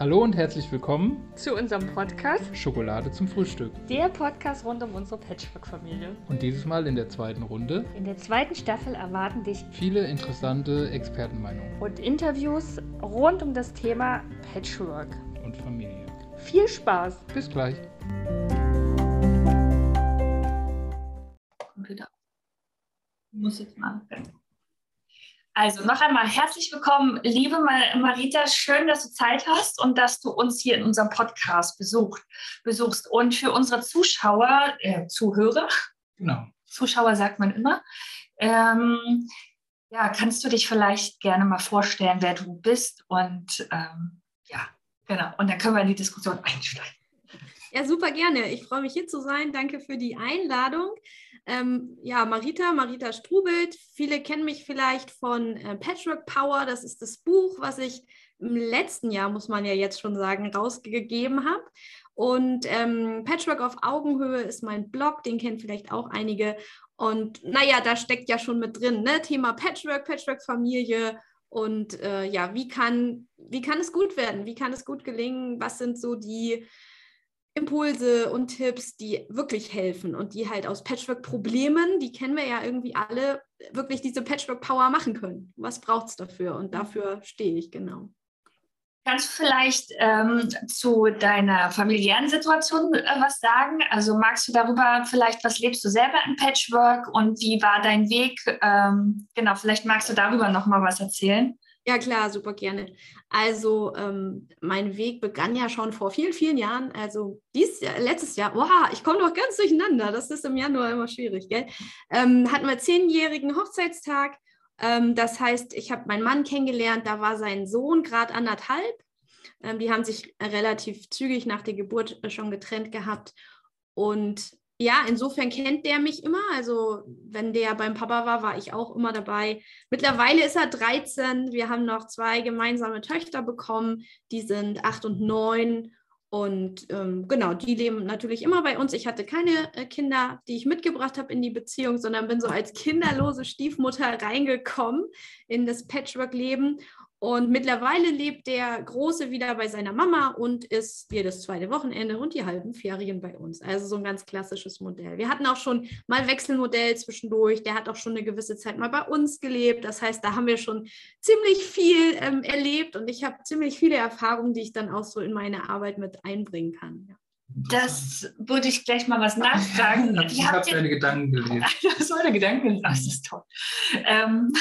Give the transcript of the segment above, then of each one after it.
Hallo und herzlich willkommen zu unserem Podcast Schokolade zum Frühstück. Der Podcast rund um unsere Patchwork-Familie. Und dieses Mal in der zweiten Runde. In der zweiten Staffel erwarten dich viele interessante Expertenmeinungen und Interviews rund um das Thema Patchwork und Familie. Viel Spaß! Bis gleich. Computer. Ich muss jetzt mal. Also noch einmal herzlich willkommen, liebe Marita. Schön, dass du Zeit hast und dass du uns hier in unserem Podcast besucht, besuchst. Und für unsere Zuschauer, äh, Zuhörer, genau. Zuschauer sagt man immer, ähm, ja, kannst du dich vielleicht gerne mal vorstellen, wer du bist und ähm, ja, genau. Und dann können wir in die Diskussion einsteigen. Ja, super gerne. Ich freue mich hier zu sein. Danke für die Einladung. Ähm, ja, Marita, Marita Strubelt. Viele kennen mich vielleicht von äh, Patchwork Power. Das ist das Buch, was ich im letzten Jahr, muss man ja jetzt schon sagen, rausgegeben habe. Und ähm, Patchwork auf Augenhöhe ist mein Blog, den kennen vielleicht auch einige. Und naja, da steckt ja schon mit drin, ne? Thema Patchwork, Patchwork-Familie. Und äh, ja, wie kann, wie kann es gut werden? Wie kann es gut gelingen? Was sind so die Impulse und Tipps, die wirklich helfen und die halt aus Patchwork-Problemen, die kennen wir ja irgendwie alle, wirklich diese Patchwork-Power machen können. Was braucht es dafür? Und dafür stehe ich genau. Kannst du vielleicht ähm, zu deiner familiären Situation äh, was sagen? Also magst du darüber vielleicht, was lebst du selber im Patchwork und wie war dein Weg? Ähm, genau, vielleicht magst du darüber noch mal was erzählen. Ja, klar, super gerne. Also, ähm, mein Weg begann ja schon vor vielen, vielen Jahren. Also, dies Jahr, letztes Jahr, wow, ich komme noch ganz durcheinander. Das ist im Januar immer schwierig, gell? Ähm, hatten wir zehnjährigen Hochzeitstag. Ähm, das heißt, ich habe meinen Mann kennengelernt, da war sein Sohn gerade anderthalb. Ähm, die haben sich relativ zügig nach der Geburt äh, schon getrennt gehabt. Und ja, insofern kennt der mich immer. Also wenn der beim Papa war, war ich auch immer dabei. Mittlerweile ist er 13. Wir haben noch zwei gemeinsame Töchter bekommen. Die sind acht und neun. Und ähm, genau, die leben natürlich immer bei uns. Ich hatte keine äh, Kinder, die ich mitgebracht habe in die Beziehung, sondern bin so als kinderlose Stiefmutter reingekommen in das Patchwork-Leben. Und mittlerweile lebt der Große wieder bei seiner Mama und ist jedes zweite Wochenende und die halben Ferien bei uns. Also so ein ganz klassisches Modell. Wir hatten auch schon mal Wechselmodell zwischendurch. Der hat auch schon eine gewisse Zeit mal bei uns gelebt. Das heißt, da haben wir schon ziemlich viel ähm, erlebt und ich habe ziemlich viele Erfahrungen, die ich dann auch so in meine Arbeit mit einbringen kann. Ja. Das würde ich gleich mal was nachfragen. ich habe deine Gedanken gelesen. das war der Gedanken. Das ist toll. Ähm,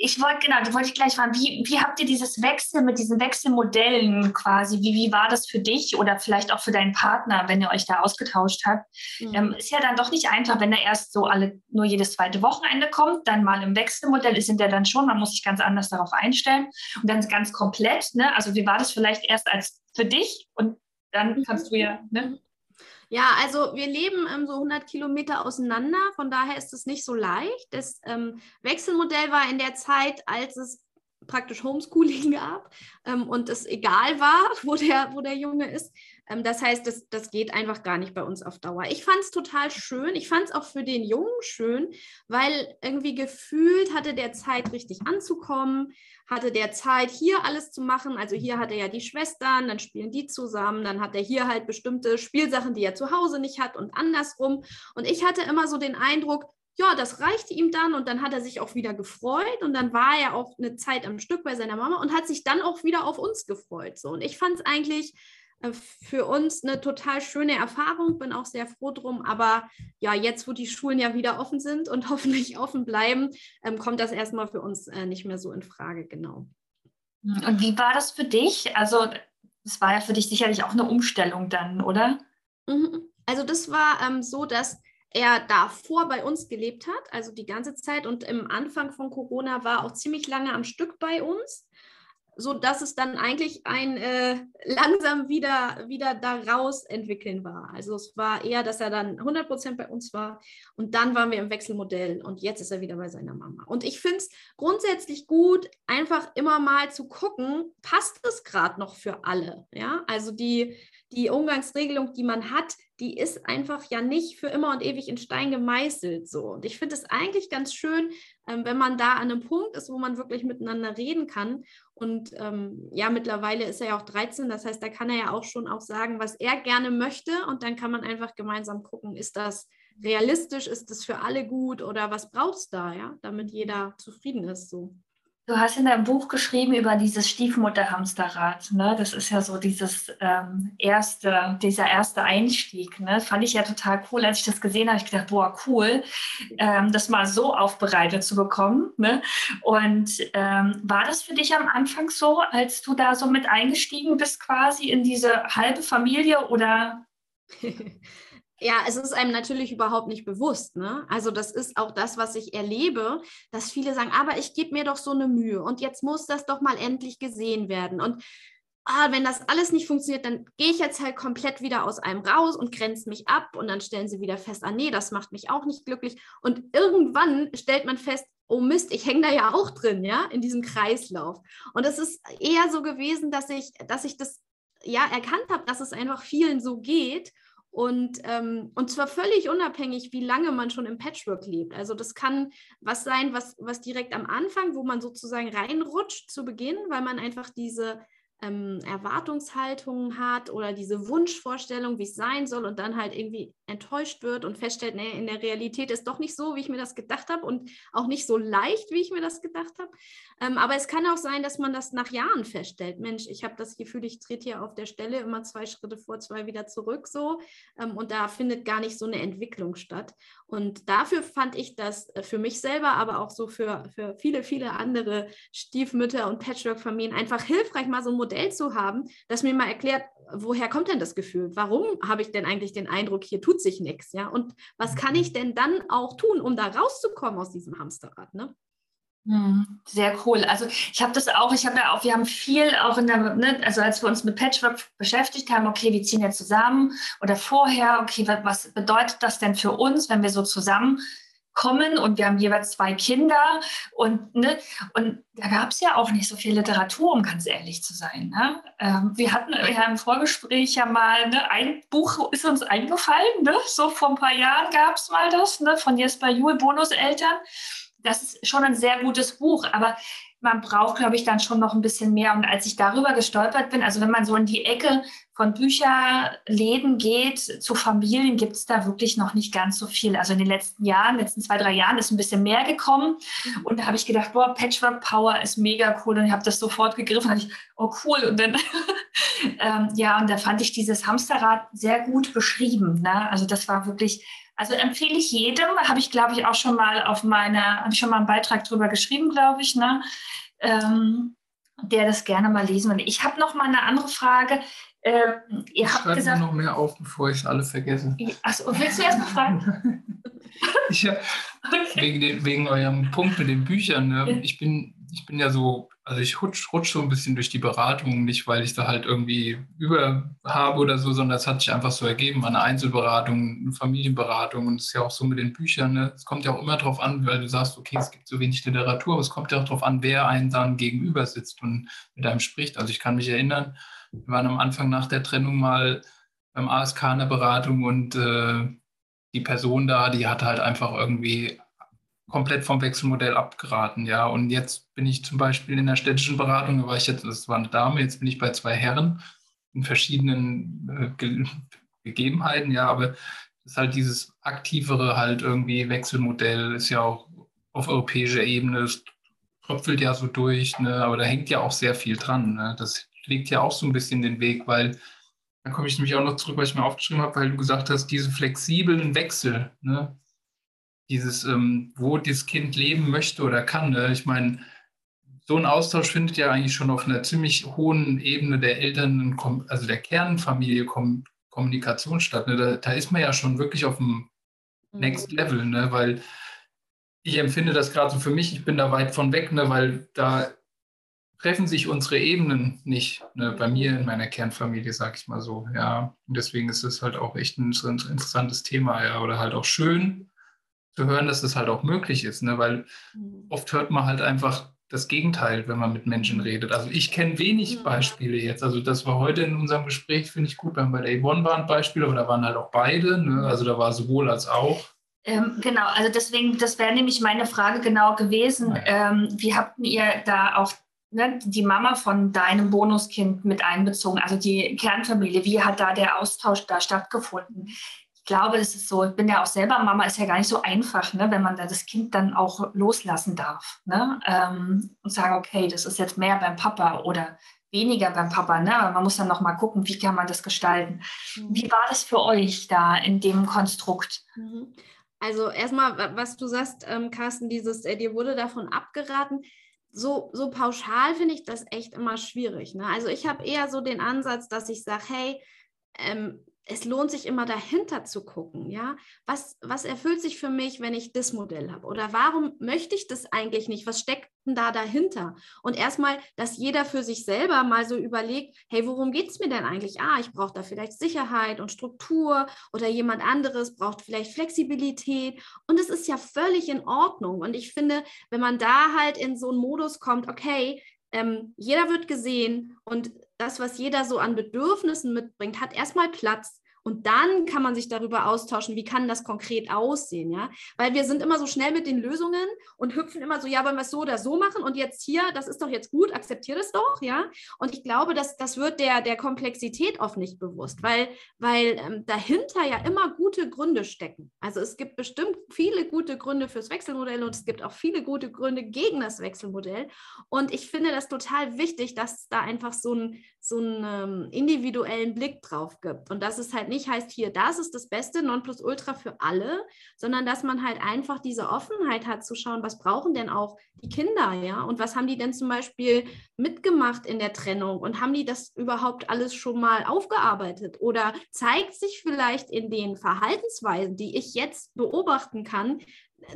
ich wollte, genau, da wollte ich gleich fragen, wie, wie habt ihr dieses Wechsel mit diesen Wechselmodellen quasi, wie, wie war das für dich oder vielleicht auch für deinen Partner, wenn ihr euch da ausgetauscht habt? Mhm. Ähm, ist ja dann doch nicht einfach, wenn er erst so alle nur jedes zweite Wochenende kommt, dann mal im Wechselmodell ist in der dann schon, man muss sich ganz anders darauf einstellen und dann ganz komplett, ne? Also wie war das vielleicht erst als für dich und dann kannst du ja, ne? Ja, also wir leben ähm, so 100 Kilometer auseinander, von daher ist es nicht so leicht. Das ähm, Wechselmodell war in der Zeit, als es praktisch Homeschooling gab ähm, und es egal war, wo der, wo der Junge ist. Ähm, das heißt, das, das geht einfach gar nicht bei uns auf Dauer. Ich fand es total schön. Ich fand es auch für den Jungen schön, weil irgendwie gefühlt hatte der Zeit richtig anzukommen, hatte der Zeit hier alles zu machen. Also hier hat er ja die Schwestern, dann spielen die zusammen, dann hat er hier halt bestimmte Spielsachen, die er zu Hause nicht hat und andersrum. Und ich hatte immer so den Eindruck, ja, das reichte ihm dann und dann hat er sich auch wieder gefreut und dann war er auch eine Zeit am Stück bei seiner Mama und hat sich dann auch wieder auf uns gefreut. So. Und ich fand es eigentlich für uns eine total schöne Erfahrung, bin auch sehr froh drum. Aber ja, jetzt, wo die Schulen ja wieder offen sind und hoffentlich offen bleiben, ähm, kommt das erstmal für uns äh, nicht mehr so in Frage, genau. Und wie war das für dich? Also, das war ja für dich sicherlich auch eine Umstellung dann, oder? Mhm. Also, das war ähm, so, dass er davor bei uns gelebt hat, also die ganze Zeit und im Anfang von Corona war auch ziemlich lange am Stück bei uns so dass es dann eigentlich ein äh, langsam wieder, wieder daraus entwickeln war. Also es war eher, dass er dann 100 Prozent bei uns war und dann waren wir im Wechselmodell und jetzt ist er wieder bei seiner Mama. Und ich finde es grundsätzlich gut, einfach immer mal zu gucken, passt es gerade noch für alle? Ja, also die, die Umgangsregelung, die man hat, die ist einfach ja nicht für immer und ewig in Stein gemeißelt so. Und ich finde es eigentlich ganz schön, ähm, wenn man da an einem Punkt ist, wo man wirklich miteinander reden kann. Und ähm, ja, mittlerweile ist er ja auch 13, das heißt, da kann er ja auch schon auch sagen, was er gerne möchte. Und dann kann man einfach gemeinsam gucken, ist das realistisch, ist das für alle gut oder was brauchst du da, ja, damit jeder zufrieden ist so. Du hast in deinem Buch geschrieben über dieses Stiefmutterhamsterrad. Ne? Das ist ja so dieses ähm, erste, dieser erste Einstieg. Ne? Fand ich ja total cool, als ich das gesehen habe. Ich gedacht, boah, cool, ähm, das mal so aufbereitet zu bekommen. Ne? Und ähm, war das für dich am Anfang so, als du da so mit eingestiegen bist, quasi in diese halbe Familie oder? Ja, es ist einem natürlich überhaupt nicht bewusst. Ne? Also das ist auch das, was ich erlebe, dass viele sagen, aber ich gebe mir doch so eine Mühe und jetzt muss das doch mal endlich gesehen werden. Und ah, wenn das alles nicht funktioniert, dann gehe ich jetzt halt komplett wieder aus einem raus und grenze mich ab und dann stellen sie wieder fest, ah nee, das macht mich auch nicht glücklich. Und irgendwann stellt man fest, oh Mist, ich hänge da ja auch drin, ja, in diesem Kreislauf. Und es ist eher so gewesen, dass ich, dass ich das ja erkannt habe, dass es einfach vielen so geht und, ähm, und zwar völlig unabhängig, wie lange man schon im Patchwork lebt. Also das kann was sein, was, was direkt am Anfang, wo man sozusagen reinrutscht zu Beginn, weil man einfach diese ähm, Erwartungshaltungen hat oder diese Wunschvorstellung, wie es sein soll und dann halt irgendwie enttäuscht wird und feststellt, nee, in der Realität ist doch nicht so, wie ich mir das gedacht habe und auch nicht so leicht, wie ich mir das gedacht habe. Ähm, aber es kann auch sein, dass man das nach Jahren feststellt. Mensch, ich habe das Gefühl, ich trete hier auf der Stelle immer zwei Schritte vor, zwei wieder zurück so ähm, und da findet gar nicht so eine Entwicklung statt. Und dafür fand ich das äh, für mich selber, aber auch so für, für viele, viele andere Stiefmütter und Patchwork-Familien einfach hilfreich, mal so ein Modell zu haben, das mir mal erklärt, woher kommt denn das Gefühl? Warum habe ich denn eigentlich den Eindruck, hier tut sich nichts? Ja? Und was kann mhm. ich denn dann auch tun, um da rauszukommen aus diesem Hamsterrad? Ne? Mhm. Sehr cool. Also ich habe das auch, ich habe ja auch, wir haben viel auch in der, ne, also als wir uns mit Patchwork beschäftigt haben, okay, wir ziehen jetzt zusammen oder vorher, okay, was bedeutet das denn für uns, wenn wir so zusammenkommen und wir haben jeweils zwei Kinder und, ne, und da gab es ja auch nicht so viel Literatur, um ganz ehrlich zu sein. Ne? Ähm, wir hatten ja im Vorgespräch ja mal, ne, ein Buch ist uns eingefallen, ne? so vor ein paar Jahren gab es mal das, ne, von Jesper Juhl, Bonuseltern das ist schon ein sehr gutes Buch, aber man braucht, glaube ich, dann schon noch ein bisschen mehr. Und als ich darüber gestolpert bin, also wenn man so in die Ecke von Bücherläden geht zu Familien, gibt es da wirklich noch nicht ganz so viel. Also in den letzten Jahren, letzten zwei, drei Jahren ist ein bisschen mehr gekommen. Und da habe ich gedacht, boah, Patchwork Power ist mega cool. Und ich habe das sofort gegriffen. Und ich, oh cool. Und dann, ähm, ja, und da fand ich dieses Hamsterrad sehr gut beschrieben. Ne? Also das war wirklich also empfehle ich jedem, habe ich glaube ich auch schon mal auf meiner, habe ich schon mal einen Beitrag drüber geschrieben, glaube ich, ne? Ähm, der das gerne mal lesen will. Ich habe noch mal eine andere Frage. Äh, ihr ich habt gesagt, noch mehr auf, bevor ich es alle vergesse. Achso, willst du erst mal fragen? ich okay. wegen, den, wegen eurem Punkt mit den Büchern. Ne? Ich, bin, ich bin ja so also ich rutsch, rutsch so ein bisschen durch die Beratung, nicht weil ich da halt irgendwie über habe oder so, sondern das hat sich einfach so ergeben, eine Einzelberatung, eine Familienberatung und es ist ja auch so mit den Büchern. Ne? Es kommt ja auch immer darauf an, weil du sagst, okay, es gibt so wenig Literatur, aber es kommt ja auch darauf an, wer einen dann gegenüber sitzt und mit einem spricht. Also ich kann mich erinnern, wir waren am Anfang nach der Trennung mal beim ASK in der Beratung und äh, die Person da, die hat halt einfach irgendwie komplett vom Wechselmodell abgeraten, ja. Und jetzt bin ich zum Beispiel in der städtischen Beratung, da war ich jetzt, das war eine Dame, jetzt bin ich bei zwei Herren in verschiedenen äh, Ge Gegebenheiten, ja, aber ist halt dieses aktivere halt irgendwie Wechselmodell, ist ja auch auf europäischer Ebene, es tröpfelt ja so durch, ne, aber da hängt ja auch sehr viel dran. Ne? Das legt ja auch so ein bisschen den Weg, weil dann komme ich nämlich auch noch zurück, was ich mir aufgeschrieben habe, weil du gesagt hast, diese flexiblen Wechsel, ne? Dieses, ähm, wo das Kind leben möchte oder kann. Ne? Ich meine, so ein Austausch findet ja eigentlich schon auf einer ziemlich hohen Ebene der Eltern, also der Kernfamilie Kommunikation statt. Ne? Da, da, ist man ja schon wirklich auf dem mhm. Next Level, ne? weil ich empfinde das gerade so für mich, ich bin da weit von weg, ne? weil da treffen sich unsere Ebenen nicht. Ne? Bei mir in meiner Kernfamilie, sag ich mal so. Ja, und deswegen ist es halt auch echt ein interessantes Thema, ja, oder halt auch schön, zu hören, dass das halt auch möglich ist, ne? weil mhm. oft hört man halt einfach das Gegenteil, wenn man mit Menschen redet. Also ich kenne wenig mhm. Beispiele jetzt. Also das war heute in unserem Gespräch, finde ich gut, wenn bei der Yvonne waren Beispiele, aber da waren halt auch beide. Ne? Also da war sowohl als auch. Ähm, genau, also deswegen, das wäre nämlich meine Frage genau gewesen. Ja. Ähm, wie habt ihr da auch ne, die Mama von deinem Bonuskind mit einbezogen, also die Kernfamilie? Wie hat da der Austausch da stattgefunden? Glaube, das ist so, ich bin ja auch selber Mama, ist ja gar nicht so einfach, ne, wenn man da das Kind dann auch loslassen darf ne, ähm, und sagen, okay, das ist jetzt mehr beim Papa oder weniger beim Papa, ne? aber man muss dann noch mal gucken, wie kann man das gestalten. Mhm. Wie war das für euch da in dem Konstrukt? Mhm. Also erstmal, was du sagst, ähm, Carsten, dieses, äh, dir wurde davon abgeraten. So, so pauschal finde ich das echt immer schwierig. Ne? Also ich habe eher so den Ansatz, dass ich sage, hey, ähm, es lohnt sich immer dahinter zu gucken, ja. Was, was erfüllt sich für mich, wenn ich das Modell habe? Oder warum möchte ich das eigentlich nicht? Was steckt denn da dahinter? Und erstmal, dass jeder für sich selber mal so überlegt, hey, worum geht es mir denn eigentlich? Ah, ich brauche da vielleicht Sicherheit und Struktur oder jemand anderes braucht vielleicht Flexibilität. Und es ist ja völlig in Ordnung. Und ich finde, wenn man da halt in so einen Modus kommt, okay, ähm, jeder wird gesehen und das, was jeder so an Bedürfnissen mitbringt, hat erstmal Platz. Und dann kann man sich darüber austauschen, wie kann das konkret aussehen, ja? Weil wir sind immer so schnell mit den Lösungen und hüpfen immer so, ja, wollen wir es so oder so machen und jetzt hier, das ist doch jetzt gut, akzeptiert es doch, ja? Und ich glaube, dass das wird der, der Komplexität oft nicht bewusst, weil, weil ähm, dahinter ja immer gute Gründe stecken. Also es gibt bestimmt viele gute Gründe fürs Wechselmodell und es gibt auch viele gute Gründe gegen das Wechselmodell. Und ich finde das total wichtig, dass da einfach so einen, so einen ähm, individuellen Blick drauf gibt. Und dass es halt nicht heißt, hier, das ist das Beste, Nonplusultra für alle, sondern dass man halt einfach diese Offenheit hat zu schauen, was brauchen denn auch die Kinder, ja? Und was haben die denn zum Beispiel mitgemacht in der Trennung? Und haben die das überhaupt alles schon mal aufgearbeitet? Oder zeigt sich vielleicht in den Verhaltensweisen, die ich jetzt beobachten kann,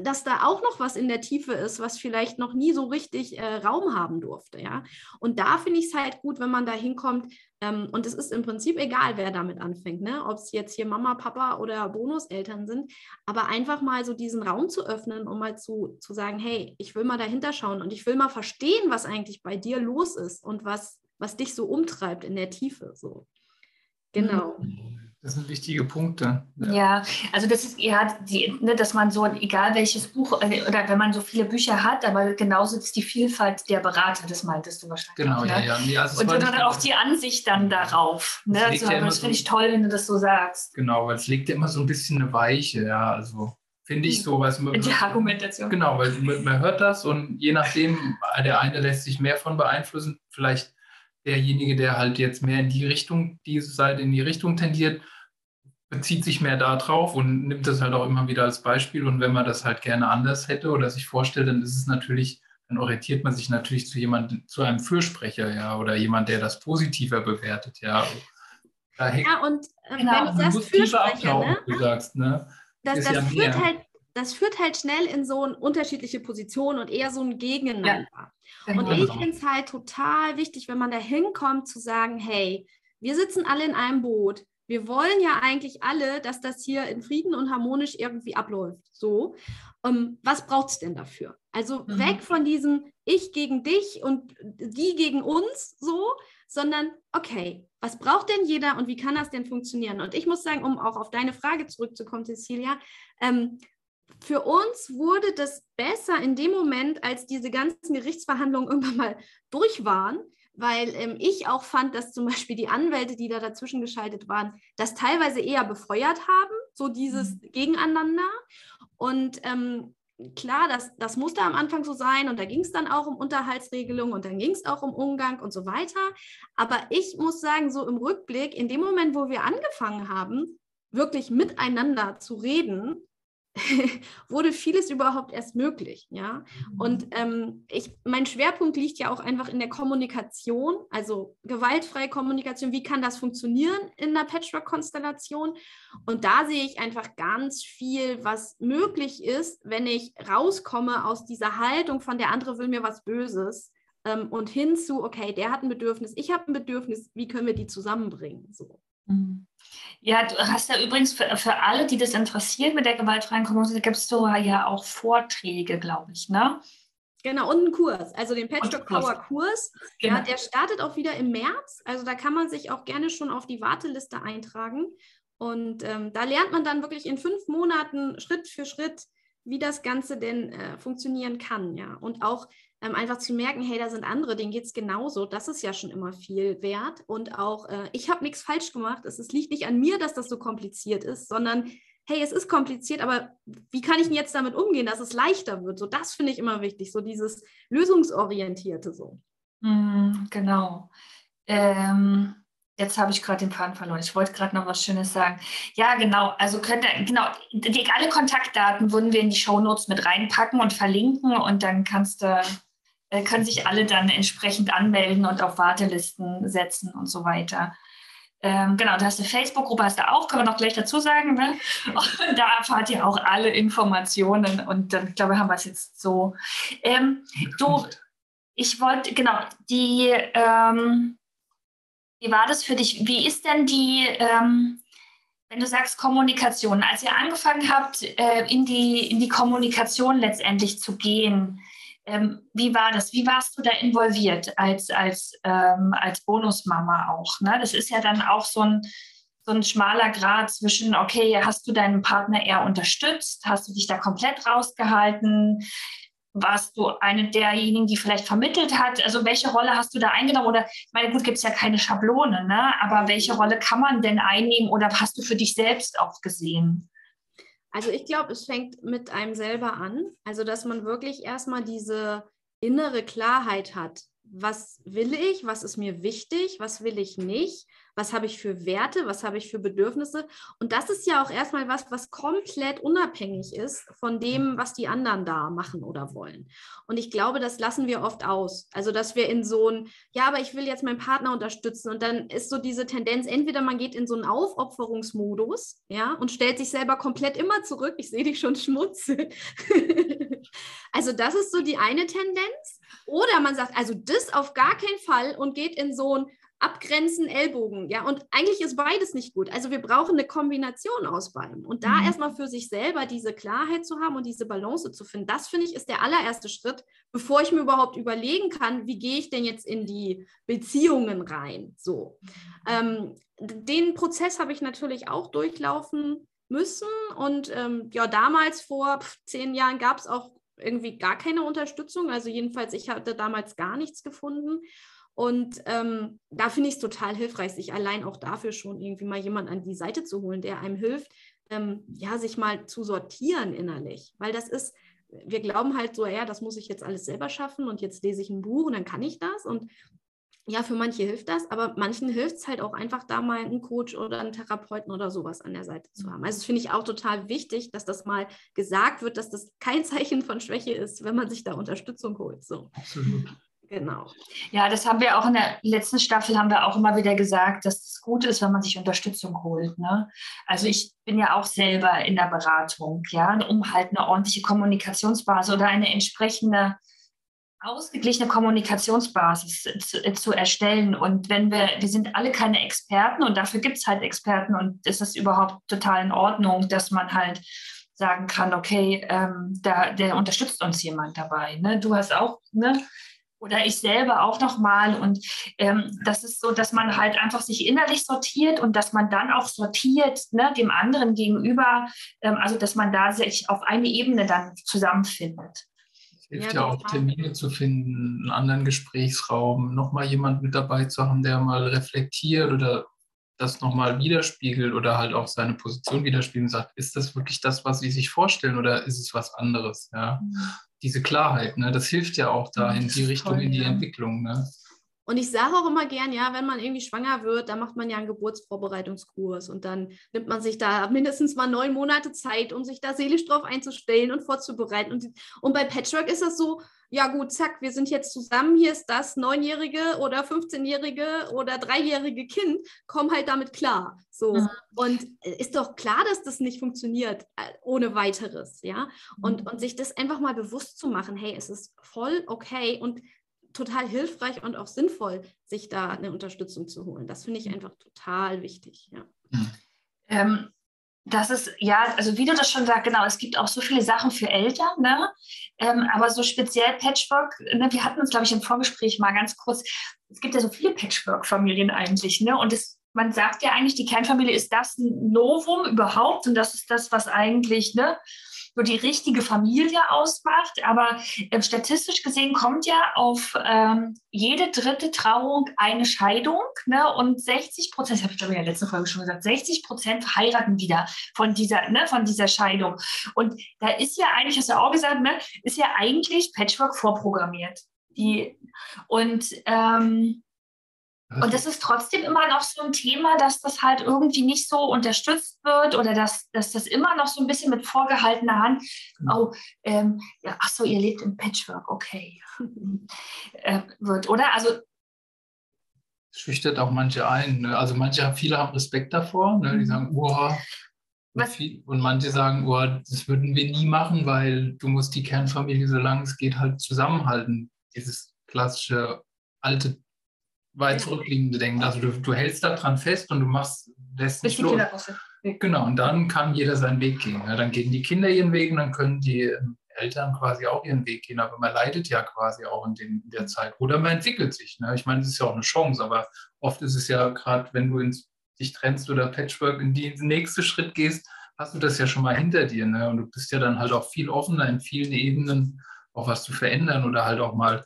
dass da auch noch was in der Tiefe ist, was vielleicht noch nie so richtig äh, Raum haben durfte, ja. Und da finde ich es halt gut, wenn man da hinkommt, ähm, und es ist im Prinzip egal, wer damit anfängt, ne? ob es jetzt hier Mama, Papa oder Bonuseltern sind, aber einfach mal so diesen Raum zu öffnen, um mal zu, zu sagen, hey, ich will mal dahinter schauen und ich will mal verstehen, was eigentlich bei dir los ist und was, was dich so umtreibt in der Tiefe. So. Genau. Mhm. Das sind wichtige Punkte. Ja, ja also das ist ja, die, ne, dass man so, egal welches Buch äh, oder wenn man so viele Bücher hat, aber genauso ist die Vielfalt der Berater, das meintest du wahrscheinlich. Genau, auch, ja, ne? ja. Nee, also Und dann auch die Ansicht dann darauf. Ne? Das, also, ja das finde ich toll, wenn du das so sagst. Genau, weil es legt ja immer so ein bisschen eine Weiche, ja, also finde ich hm. so. Was man, die Argumentation. Genau, weil man, man hört das und je nachdem, der eine lässt sich mehr von beeinflussen, vielleicht derjenige, der halt jetzt mehr in die Richtung, diese Seite in die Richtung tendiert, bezieht sich mehr darauf und nimmt das halt auch immer wieder als Beispiel. Und wenn man das halt gerne anders hätte oder sich vorstellt, dann ist es natürlich, dann orientiert man sich natürlich zu jemandem, zu einem Fürsprecher, ja, oder jemand, der das positiver bewertet, ja. Da ja, und äh, genau. wenn du sagst Fürsprecher, ne? du sagst, ne? Das, das ja führt halt das führt halt schnell in so eine unterschiedliche Positionen und eher so ein Gegeneinander. Ja. Und ich finde es halt total wichtig, wenn man da hinkommt, zu sagen, hey, wir sitzen alle in einem Boot wir wollen ja eigentlich alle, dass das hier in Frieden und harmonisch irgendwie abläuft. So, ähm, was braucht es denn dafür? Also mhm. weg von diesem Ich gegen dich und die gegen uns, so, sondern okay, was braucht denn jeder und wie kann das denn funktionieren? Und ich muss sagen, um auch auf deine Frage zurückzukommen, Cecilia, ähm, für uns wurde das besser in dem Moment, als diese ganzen Gerichtsverhandlungen irgendwann mal durch waren, weil ähm, ich auch fand, dass zum Beispiel die Anwälte, die da dazwischen geschaltet waren, das teilweise eher befeuert haben, so dieses mhm. Gegeneinander. Und ähm, klar, das, das musste am Anfang so sein und da ging es dann auch um Unterhaltsregelungen und dann ging es auch um Umgang und so weiter. Aber ich muss sagen, so im Rückblick, in dem Moment, wo wir angefangen haben, wirklich miteinander zu reden, wurde vieles überhaupt erst möglich, ja. Und mhm. ähm, ich, mein Schwerpunkt liegt ja auch einfach in der Kommunikation, also gewaltfreie Kommunikation. Wie kann das funktionieren in einer Patchwork-Konstellation? Und da sehe ich einfach ganz viel, was möglich ist, wenn ich rauskomme aus dieser Haltung von der andere will mir was Böses ähm, und hinzu, okay, der hat ein Bedürfnis, ich habe ein Bedürfnis, wie können wir die zusammenbringen? So. Mhm. Ja, du hast ja übrigens für, für alle, die das interessiert mit der gewaltfreien Kommunikation, gibt es ja auch Vorträge, glaube ich, ne? Genau, und einen Kurs, also den Patchwork Power Kurs. Genau. Ja, der startet auch wieder im März. Also da kann man sich auch gerne schon auf die Warteliste eintragen. Und ähm, da lernt man dann wirklich in fünf Monaten Schritt für Schritt, wie das Ganze denn äh, funktionieren kann. Ja, und auch ähm, einfach zu merken, hey, da sind andere, denen geht es genauso. Das ist ja schon immer viel wert. Und auch, äh, ich habe nichts falsch gemacht. Es, es liegt nicht an mir, dass das so kompliziert ist, sondern hey, es ist kompliziert, aber wie kann ich denn jetzt damit umgehen, dass es leichter wird? So, das finde ich immer wichtig, so dieses lösungsorientierte so. Mm, genau. Ähm, jetzt habe ich gerade den Faden verloren. Ich wollte gerade noch was Schönes sagen. Ja, genau. Also könnt ihr, genau, die, alle Kontaktdaten würden wir in die Shownotes mit reinpacken und verlinken und dann kannst du können sich alle dann entsprechend anmelden und auf Wartelisten setzen und so weiter. Ähm, genau, da hast du Facebook-Gruppe, hast du auch, können wir noch gleich dazu sagen. Ne? Und da erfahrt ihr auch alle Informationen und dann, glaube ich, haben wir es jetzt so. Ähm, du, ich wollte, genau, die, ähm, wie war das für dich? Wie ist denn die, ähm, wenn du sagst Kommunikation, als ihr angefangen habt, äh, in, die, in die Kommunikation letztendlich zu gehen, ähm, wie war das? Wie warst du da involviert als, als, ähm, als Bonusmama auch? Ne? Das ist ja dann auch so ein, so ein schmaler Grad zwischen, okay, hast du deinen Partner eher unterstützt? Hast du dich da komplett rausgehalten? Warst du eine derjenigen, die vielleicht vermittelt hat? Also welche Rolle hast du da eingenommen? Oder, ich meine, gut, gibt es ja keine Schablone, ne? aber welche Rolle kann man denn einnehmen oder hast du für dich selbst auch gesehen? Also ich glaube, es fängt mit einem selber an. Also dass man wirklich erstmal diese innere Klarheit hat. Was will ich? Was ist mir wichtig? Was will ich nicht? Was habe ich für Werte, was habe ich für Bedürfnisse. Und das ist ja auch erstmal was, was komplett unabhängig ist von dem, was die anderen da machen oder wollen. Und ich glaube, das lassen wir oft aus. Also, dass wir in so ein, ja, aber ich will jetzt meinen Partner unterstützen. Und dann ist so diese Tendenz, entweder man geht in so einen Aufopferungsmodus, ja, und stellt sich selber komplett immer zurück. Ich sehe dich schon schmutzig. also, das ist so die eine Tendenz. Oder man sagt, also das auf gar keinen Fall und geht in so ein, abgrenzen, Ellbogen, ja. Und eigentlich ist beides nicht gut. Also wir brauchen eine Kombination aus beiden. Und da mhm. erstmal für sich selber diese Klarheit zu haben und diese Balance zu finden, das finde ich ist der allererste Schritt, bevor ich mir überhaupt überlegen kann, wie gehe ich denn jetzt in die Beziehungen rein. So. Ähm, den Prozess habe ich natürlich auch durchlaufen müssen. Und ähm, ja, damals vor zehn Jahren gab es auch irgendwie gar keine Unterstützung. Also jedenfalls, ich hatte damals gar nichts gefunden. Und ähm, da finde ich es total hilfreich, sich allein auch dafür schon irgendwie mal jemand an die Seite zu holen, der einem hilft, ähm, ja, sich mal zu sortieren innerlich. Weil das ist, wir glauben halt so, ja, das muss ich jetzt alles selber schaffen und jetzt lese ich ein Buch und dann kann ich das. Und ja, für manche hilft das, aber manchen hilft es halt auch einfach, da mal einen Coach oder einen Therapeuten oder sowas an der Seite zu haben. Also das finde ich auch total wichtig, dass das mal gesagt wird, dass das kein Zeichen von Schwäche ist, wenn man sich da Unterstützung holt. So. Absolut. Genau. Ja, das haben wir auch in der letzten Staffel haben wir auch immer wieder gesagt, dass es gut ist, wenn man sich Unterstützung holt. Ne? Also ich bin ja auch selber in der Beratung, ja, um halt eine ordentliche Kommunikationsbasis oder eine entsprechende ausgeglichene Kommunikationsbasis zu, zu, erstellen. Und wenn wir, wir sind alle keine Experten und dafür gibt es halt Experten und es ist überhaupt total in Ordnung, dass man halt sagen kann, okay, ähm, da, der unterstützt uns jemand dabei. Ne? Du hast auch, ne? Oder ich selber auch nochmal. Und ähm, das ist so, dass man halt einfach sich innerlich sortiert und dass man dann auch sortiert ne, dem anderen gegenüber, ähm, also dass man da sich auf eine Ebene dann zusammenfindet. Es hilft ja, ja auch, Termine zu finden, einen anderen Gesprächsraum, nochmal jemand mit dabei zu haben, der mal reflektiert oder das nochmal widerspiegelt oder halt auch seine Position widerspiegelt und sagt, ist das wirklich das, was Sie sich vorstellen oder ist es was anderes? Ja? Mhm diese Klarheit, ne? das hilft ja auch da in die Richtung, in die. Entwicklung. Ne? Und ich sage auch immer gern, ja, wenn man irgendwie schwanger wird, dann macht man ja einen Geburtsvorbereitungskurs und dann nimmt man sich da mindestens mal neun Monate Zeit, um sich da seelisch drauf einzustellen und vorzubereiten. Und, und bei Patchwork ist das so, ja gut, zack, wir sind jetzt zusammen, hier ist das neunjährige oder 15-jährige oder dreijährige Kind, komm halt damit klar. So. Mhm. Und ist doch klar, dass das nicht funktioniert äh, ohne weiteres, ja. Und, mhm. und sich das einfach mal bewusst zu machen, hey, es ist voll okay und total hilfreich und auch sinnvoll, sich da eine Unterstützung zu holen. Das finde ich mhm. einfach total wichtig. Ja. Ähm, das ist, ja, also wie du das schon sagst, genau, es gibt auch so viele Sachen für Eltern, ne? Ähm, aber so speziell Patchwork, ne, wir hatten uns, glaube ich, im Vorgespräch mal ganz kurz, es gibt ja so viele Patchwork-Familien eigentlich, ne? Und es, man sagt ja eigentlich, die Kernfamilie ist das Novum überhaupt und das ist das, was eigentlich, ne? So die richtige Familie ausmacht. Aber äh, statistisch gesehen kommt ja auf ähm, jede dritte Trauung eine Scheidung. Ne? Und 60 Prozent, ich habe ich in der letzten Folge schon gesagt, 60 Prozent heiraten wieder von dieser, ne, von dieser Scheidung. Und da ist ja eigentlich, hast du auch gesagt, ne, ist ja eigentlich Patchwork vorprogrammiert. Die, und ähm, und das ist trotzdem immer noch so ein Thema, dass das halt irgendwie nicht so unterstützt wird oder dass, dass das immer noch so ein bisschen mit vorgehaltener Hand, genau. oh, ähm, ja, ach so, ihr lebt im Patchwork, okay, äh, wird, oder? Also schüchtert auch manche ein. Ne? Also manche, viele haben Respekt davor, ne? die mhm. sagen, oh, und, und manche sagen, oh, das würden wir nie machen, weil du musst die Kernfamilie, solange es geht, halt zusammenhalten. Dieses klassische alte weit zurückliegende Denken. Also du, du hältst daran fest und du machst, lässt nicht los. Genau, und dann kann jeder seinen Weg gehen. Ja, dann gehen die Kinder ihren Weg und dann können die ähm, Eltern quasi auch ihren Weg gehen. Aber man leidet ja quasi auch in, den, in der Zeit. Oder man entwickelt sich. Ne? Ich meine, das ist ja auch eine Chance, aber oft ist es ja gerade, wenn du ins, dich trennst oder Patchwork in den nächsten Schritt gehst, hast du das ja schon mal hinter dir. Ne? Und du bist ja dann halt auch viel offener in vielen Ebenen, auch was zu verändern oder halt auch mal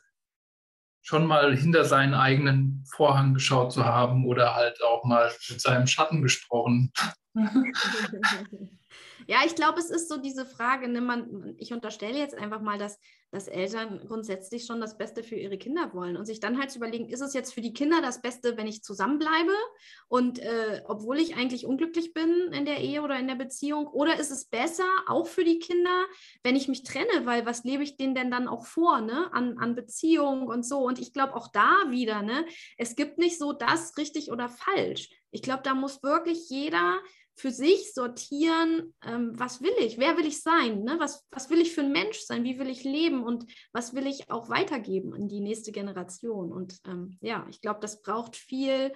schon mal hinter seinen eigenen Vorhang geschaut zu haben oder halt auch mal mit seinem Schatten gesprochen. Ja, ich glaube, es ist so diese Frage, ne, man, ich unterstelle jetzt einfach mal, dass, dass Eltern grundsätzlich schon das Beste für ihre Kinder wollen und sich dann halt zu überlegen, ist es jetzt für die Kinder das Beste, wenn ich zusammenbleibe? Und äh, obwohl ich eigentlich unglücklich bin in der Ehe oder in der Beziehung, oder ist es besser, auch für die Kinder, wenn ich mich trenne, weil was lebe ich denen denn dann auch vor, ne, an, an Beziehung und so? Und ich glaube auch da wieder, ne, es gibt nicht so das richtig oder falsch. Ich glaube, da muss wirklich jeder für sich sortieren, ähm, was will ich, wer will ich sein, ne? was, was will ich für ein Mensch sein, wie will ich leben und was will ich auch weitergeben in die nächste Generation. Und ähm, ja, ich glaube, das braucht viel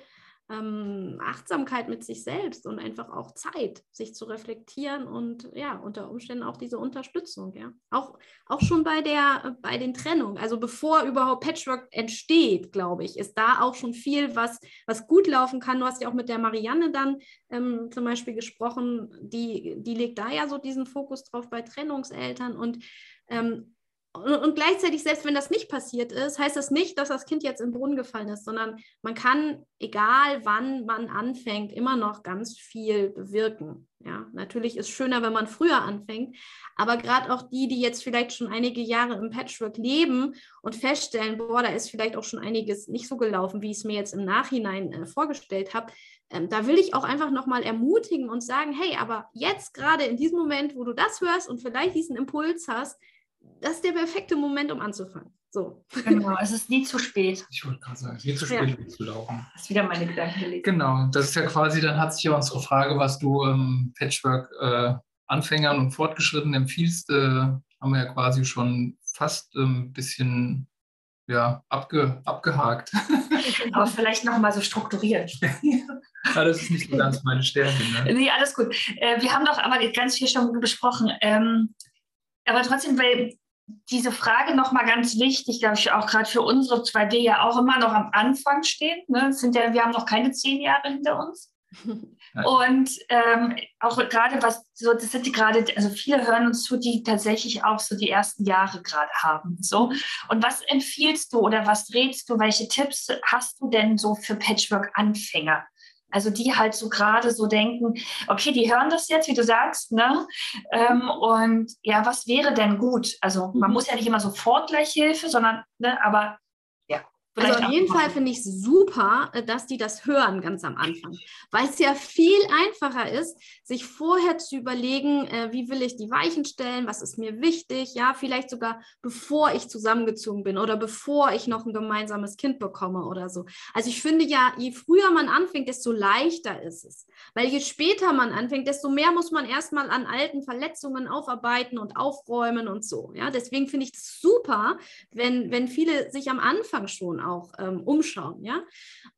ähm, Achtsamkeit mit sich selbst und einfach auch Zeit, sich zu reflektieren und ja, unter Umständen auch diese Unterstützung, ja. Auch, auch schon bei der, bei den Trennungen, also bevor überhaupt Patchwork entsteht, glaube ich, ist da auch schon viel, was, was gut laufen kann. Du hast ja auch mit der Marianne dann ähm, zum Beispiel gesprochen, die, die legt da ja so diesen Fokus drauf bei Trennungseltern und ähm, und, gleichzeitig, selbst wenn das nicht passiert ist, heißt das nicht, dass das Kind jetzt im Brunnen gefallen ist, sondern man kann, egal wann man anfängt, immer noch ganz viel bewirken. Ja, natürlich ist es schöner, wenn man früher anfängt, aber gerade auch die, die jetzt vielleicht schon einige Jahre im Patchwork leben und feststellen, boah, da ist vielleicht auch schon einiges nicht so gelaufen, wie ich es mir jetzt im Nachhinein äh, vorgestellt habe, ähm, da will ich auch einfach nochmal ermutigen und sagen, hey, aber jetzt gerade in diesem Moment, wo du das hörst und vielleicht diesen Impuls hast, das ist der perfekte Moment, um anzufangen. So. Genau, es ist nie zu spät. Ich wollte gerade sagen, es ist nie zu spät, ja. um zu laufen. Das ist wieder meine Gedanken gelesen. Genau, das ist ja quasi, dann hat sich ja unsere Frage, was du ähm, Patchwork-Anfängern äh, und Fortgeschrittenen empfiehlst, äh, haben wir ja quasi schon fast ein ähm, bisschen ja, abge, abgehakt. Aber vielleicht nochmal so strukturiert. ja, das ist nicht so ganz meine Stärke. Ne? Nee, alles gut. Äh, wir haben doch aber ganz viel schon besprochen. Ähm, aber trotzdem, weil diese Frage nochmal ganz wichtig, glaube ich, auch gerade für unsere, weil wir ja auch immer noch am Anfang stehen. Ne? Sind ja, wir haben noch keine zehn Jahre hinter uns. Und ähm, auch gerade was so, das sind die gerade, also viele hören uns zu, die tatsächlich auch so die ersten Jahre gerade haben. So. Und was empfiehlst du oder was rätst du, welche Tipps hast du denn so für Patchwork-Anfänger? Also die halt so gerade so denken, okay, die hören das jetzt, wie du sagst, ne? Ähm, und ja, was wäre denn gut? Also man mhm. muss ja nicht immer sofort gleich Hilfe, sondern, ne, aber also auf jeden Fall finde ich es super, äh, dass die das hören ganz am Anfang, weil es ja viel einfacher ist, sich vorher zu überlegen, äh, wie will ich die Weichen stellen, was ist mir wichtig, ja, vielleicht sogar bevor ich zusammengezogen bin oder bevor ich noch ein gemeinsames Kind bekomme oder so. Also ich finde ja, je früher man anfängt, desto leichter ist es, weil je später man anfängt, desto mehr muss man erstmal an alten Verletzungen aufarbeiten und aufräumen und so, ja. Deswegen finde ich es super, wenn, wenn viele sich am Anfang schon auch ähm, umschauen, ja.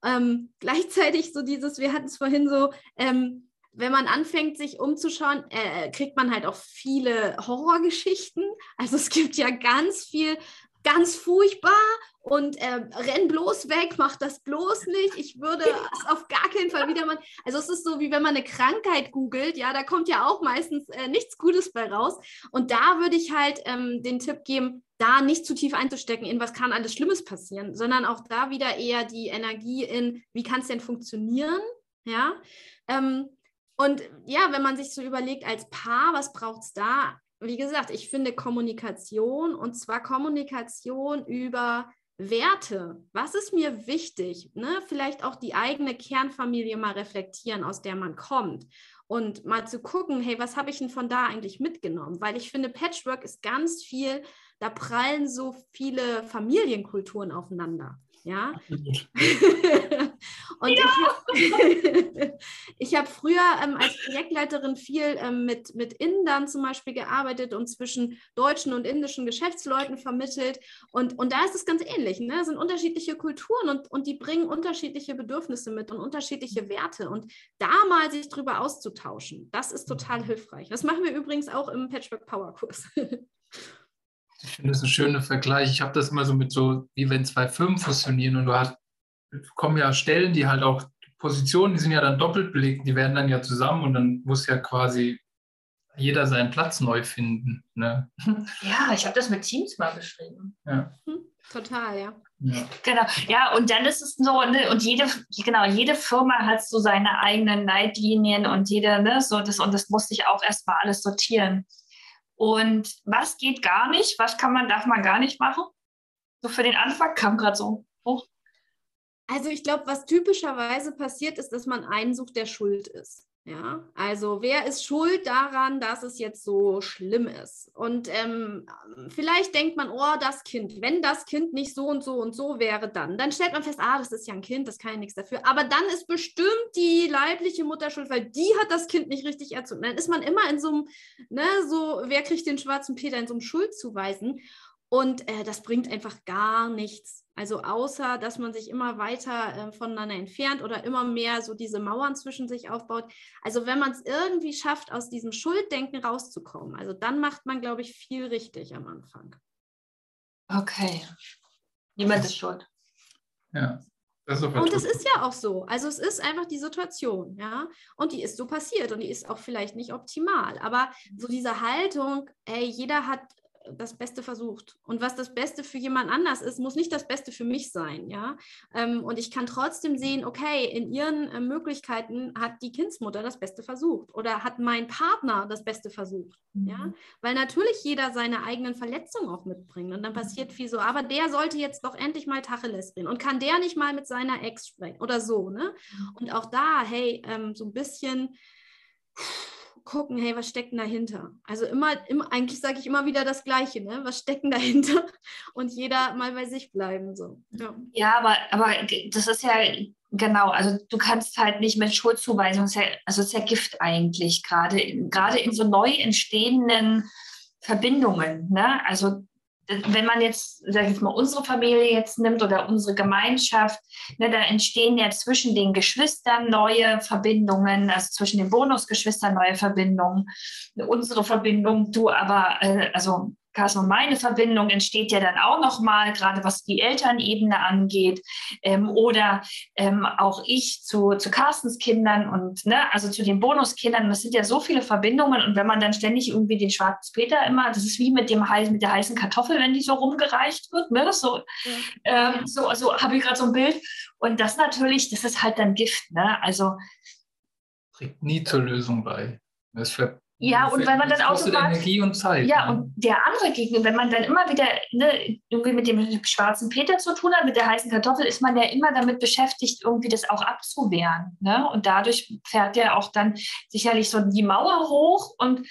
Ähm, gleichzeitig so dieses, wir hatten es vorhin so, ähm, wenn man anfängt, sich umzuschauen, äh, kriegt man halt auch viele Horrorgeschichten. Also es gibt ja ganz viel, ganz furchtbar und äh, renn bloß weg, mach das bloß nicht. Ich würde es auf gar keinen Fall wieder machen. Also es ist so, wie wenn man eine Krankheit googelt, ja, da kommt ja auch meistens äh, nichts Gutes bei raus. Und da würde ich halt ähm, den Tipp geben, da nicht zu tief einzustecken, in was kann alles Schlimmes passieren, sondern auch da wieder eher die Energie in, wie kann es denn funktionieren, ja. Ähm, und ja, wenn man sich so überlegt, als Paar, was braucht es da? Wie gesagt, ich finde Kommunikation und zwar Kommunikation über Werte. Was ist mir wichtig? Ne? Vielleicht auch die eigene Kernfamilie mal reflektieren, aus der man kommt. Und mal zu gucken, hey, was habe ich denn von da eigentlich mitgenommen? Weil ich finde, Patchwork ist ganz viel, da prallen so viele Familienkulturen aufeinander. Ja. und ja. ich, ich habe früher ähm, als Projektleiterin viel ähm, mit, mit Indern zum Beispiel gearbeitet und zwischen deutschen und indischen Geschäftsleuten vermittelt. Und, und da ist es ganz ähnlich. Ne? Es sind unterschiedliche Kulturen und, und die bringen unterschiedliche Bedürfnisse mit und unterschiedliche Werte. Und da mal sich drüber auszutauschen, das ist total hilfreich. Das machen wir übrigens auch im Patchwork Power Kurs. Ich finde das ein schöner Vergleich. Ich habe das immer so mit so, wie wenn zwei Firmen fusionieren und du hast, kommen ja Stellen, die halt auch Positionen, die sind ja dann doppelt belegt, die werden dann ja zusammen und dann muss ja quasi jeder seinen Platz neu finden. Ne? Ja, ich habe das mit Teams mal beschrieben. Ja. Hm, total, ja. ja. Genau, ja, und dann ist es so, ne, und jede, genau, jede Firma hat so seine eigenen Leitlinien und jede, ne, so das, und das musste ich auch erstmal alles sortieren. Und was geht gar nicht? Was kann man, darf man gar nicht machen? So für den Anfang kam gerade so hoch. Also ich glaube, was typischerweise passiert ist, dass man einen sucht, der schuld ist. Ja, also wer ist schuld daran, dass es jetzt so schlimm ist? Und ähm, vielleicht denkt man, oh, das Kind, wenn das Kind nicht so und so und so wäre, dann, dann stellt man fest, ah, das ist ja ein Kind, das kann ja nichts dafür. Aber dann ist bestimmt die leibliche Mutter schuld, weil die hat das Kind nicht richtig erzogen. Dann ist man immer in so einem, ne, so, wer kriegt den schwarzen Peter in so einem Schuldzuweisen? Und äh, das bringt einfach gar nichts. Also außer, dass man sich immer weiter äh, voneinander entfernt oder immer mehr so diese Mauern zwischen sich aufbaut. Also wenn man es irgendwie schafft, aus diesem Schulddenken rauszukommen, also dann macht man, glaube ich, viel richtig am Anfang. Okay. Niemand ist schuld. Ja. Das und es ist ja auch so. Also es ist einfach die Situation, ja. Und die ist so passiert und die ist auch vielleicht nicht optimal. Aber so diese Haltung, ey, jeder hat das Beste versucht. Und was das Beste für jemand anders ist, muss nicht das Beste für mich sein, ja. Ähm, und ich kann trotzdem sehen, okay, in ihren äh, Möglichkeiten hat die Kindsmutter das Beste versucht oder hat mein Partner das Beste versucht, mhm. ja. Weil natürlich jeder seine eigenen Verletzungen auch mitbringt und dann passiert viel so, aber der sollte jetzt doch endlich mal Tacheles reden und kann der nicht mal mit seiner Ex sprechen oder so, ne? Mhm. Und auch da, hey, ähm, so ein bisschen gucken, hey, was steckt denn dahinter? Also immer, immer eigentlich sage ich immer wieder das Gleiche, ne? Was steckt denn dahinter? Und jeder mal bei sich bleiben. So. Ja, ja aber, aber das ist ja genau, also du kannst halt nicht mit Schuldzuweisung, also es ist ja Gift eigentlich, gerade, gerade in so neu entstehenden Verbindungen. Ne? Also wenn man jetzt, sag ich mal, unsere Familie jetzt nimmt oder unsere Gemeinschaft, ne, da entstehen ja zwischen den Geschwistern neue Verbindungen, also zwischen den Bonusgeschwistern neue Verbindungen. Unsere Verbindung, du aber, äh, also Carsten und meine Verbindung entsteht ja dann auch nochmal, gerade was die Elternebene angeht. Ähm, oder ähm, auch ich zu, zu Carstens Kindern und ne, also zu den Bonuskindern. Das sind ja so viele Verbindungen. Und wenn man dann ständig irgendwie den schwarzen Peter immer, das ist wie mit, dem, mit der heißen Kartoffel, wenn die so rumgereicht wird. Ne? So, ja. ähm, so also habe ich gerade so ein Bild. Und das natürlich, das ist halt dann Gift. Ne? Also trägt nie zur Lösung bei. Das ver ja, und wenn man dann auch so Energie und Zeit. Ja, ne? und der andere Gegner, wenn man dann immer wieder ne, irgendwie mit dem schwarzen Peter zu tun hat, mit der heißen Kartoffel, ist man ja immer damit beschäftigt, irgendwie das auch abzuwehren. Ne? Und dadurch fährt ja auch dann sicherlich so die Mauer hoch und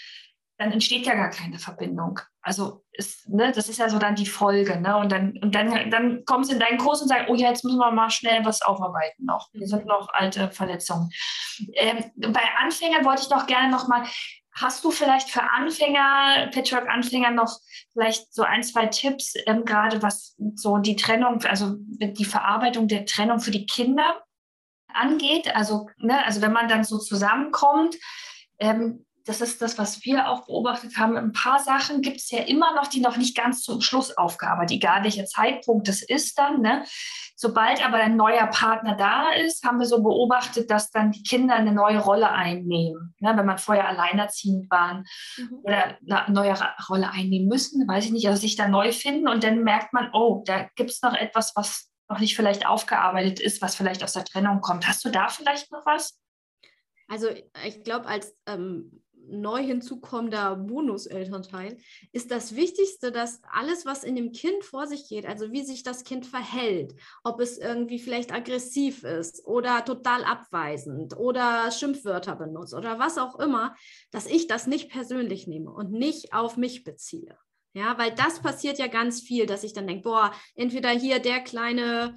dann entsteht ja gar keine Verbindung. Also ist, ne, das ist ja so dann die Folge. Ne? Und dann, und dann, dann kommst du in deinen Kurs und sagst, oh ja, jetzt müssen wir mal schnell was aufarbeiten noch. Hier sind noch alte Verletzungen. Ähm, bei Anfängern wollte ich doch gerne noch mal Hast du vielleicht für Anfänger, Patchwork-Anfänger noch vielleicht so ein, zwei Tipps, ähm, gerade was so die Trennung, also die Verarbeitung der Trennung für die Kinder angeht, also, ne, also wenn man dann so zusammenkommt, ähm, das ist das, was wir auch beobachtet haben. Ein paar Sachen gibt es ja immer noch, die noch nicht ganz zum Schluss aufgearbeitet, egal welcher Zeitpunkt das ist dann. Ne? Sobald aber ein neuer Partner da ist, haben wir so beobachtet, dass dann die Kinder eine neue Rolle einnehmen. Ne? Wenn man vorher alleinerziehend waren mhm. oder eine neue Rolle einnehmen müssen, weiß ich nicht, also sich da neu finden und dann merkt man, oh, da gibt es noch etwas, was noch nicht vielleicht aufgearbeitet ist, was vielleicht aus der Trennung kommt. Hast du da vielleicht noch was? Also ich glaube, als ähm, neu hinzukommender Bonuselternteil, ist das Wichtigste, dass alles, was in dem Kind vor sich geht, also wie sich das Kind verhält, ob es irgendwie vielleicht aggressiv ist oder total abweisend oder Schimpfwörter benutzt oder was auch immer, dass ich das nicht persönlich nehme und nicht auf mich beziehe. Ja, weil das passiert ja ganz viel, dass ich dann denke, boah, entweder hier der kleine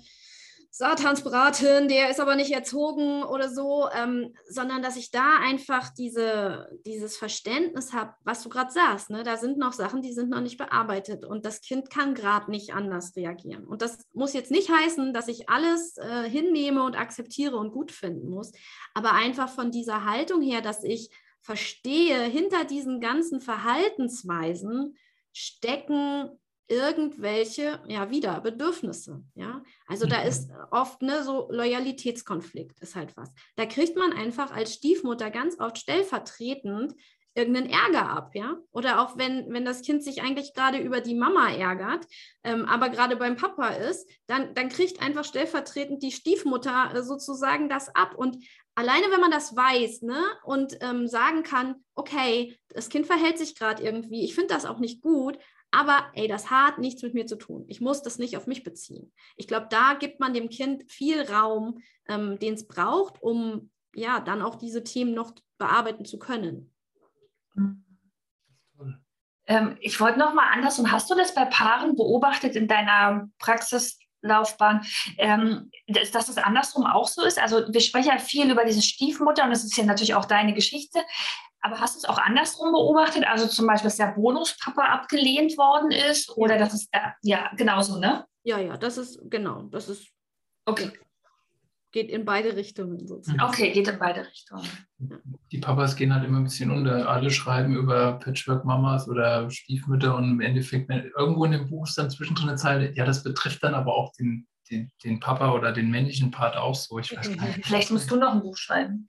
Satansbraten, der ist aber nicht erzogen oder so, ähm, sondern dass ich da einfach diese, dieses Verständnis habe, was du gerade sagst. Ne? Da sind noch Sachen, die sind noch nicht bearbeitet und das Kind kann gerade nicht anders reagieren. Und das muss jetzt nicht heißen, dass ich alles äh, hinnehme und akzeptiere und gut finden muss, aber einfach von dieser Haltung her, dass ich verstehe, hinter diesen ganzen Verhaltensweisen stecken irgendwelche, ja, wieder Bedürfnisse, ja. Also da ist mhm. oft ne, so Loyalitätskonflikt ist halt was. Da kriegt man einfach als Stiefmutter ganz oft stellvertretend irgendeinen Ärger ab, ja. Oder auch wenn, wenn das Kind sich eigentlich gerade über die Mama ärgert, ähm, aber gerade beim Papa ist, dann, dann kriegt einfach stellvertretend die Stiefmutter äh, sozusagen das ab. Und alleine wenn man das weiß ne, und ähm, sagen kann, okay, das Kind verhält sich gerade irgendwie, ich finde das auch nicht gut, aber ey, das hat nichts mit mir zu tun. Ich muss das nicht auf mich beziehen. Ich glaube, da gibt man dem Kind viel Raum, ähm, den es braucht, um ja dann auch diese Themen noch bearbeiten zu können. Ähm, ich wollte noch mal andersrum. Hast du das bei Paaren beobachtet in deiner Praxislaufbahn, ähm, dass, dass es andersrum auch so ist? Also wir sprechen ja viel über diese Stiefmutter und das ist ja natürlich auch deine Geschichte. Aber hast du es auch andersrum beobachtet? Also zum Beispiel, dass der Bonuspapa abgelehnt worden ist oder dass es, äh, ja, genauso, ne? Ja, ja, das ist, genau, das ist, okay. Geht in beide Richtungen sozusagen. Okay, geht in beide Richtungen. Die Papas gehen halt immer ein bisschen unter. Alle schreiben über Patchwork-Mamas oder Stiefmütter und im Endeffekt, irgendwo in dem Buch ist dann zwischendrin eine Zeile, ja, das betrifft dann aber auch den den, den, Papa oder den männlichen Part auch so. Ich weiß nicht. Vielleicht musst du noch ein Buch schreiben.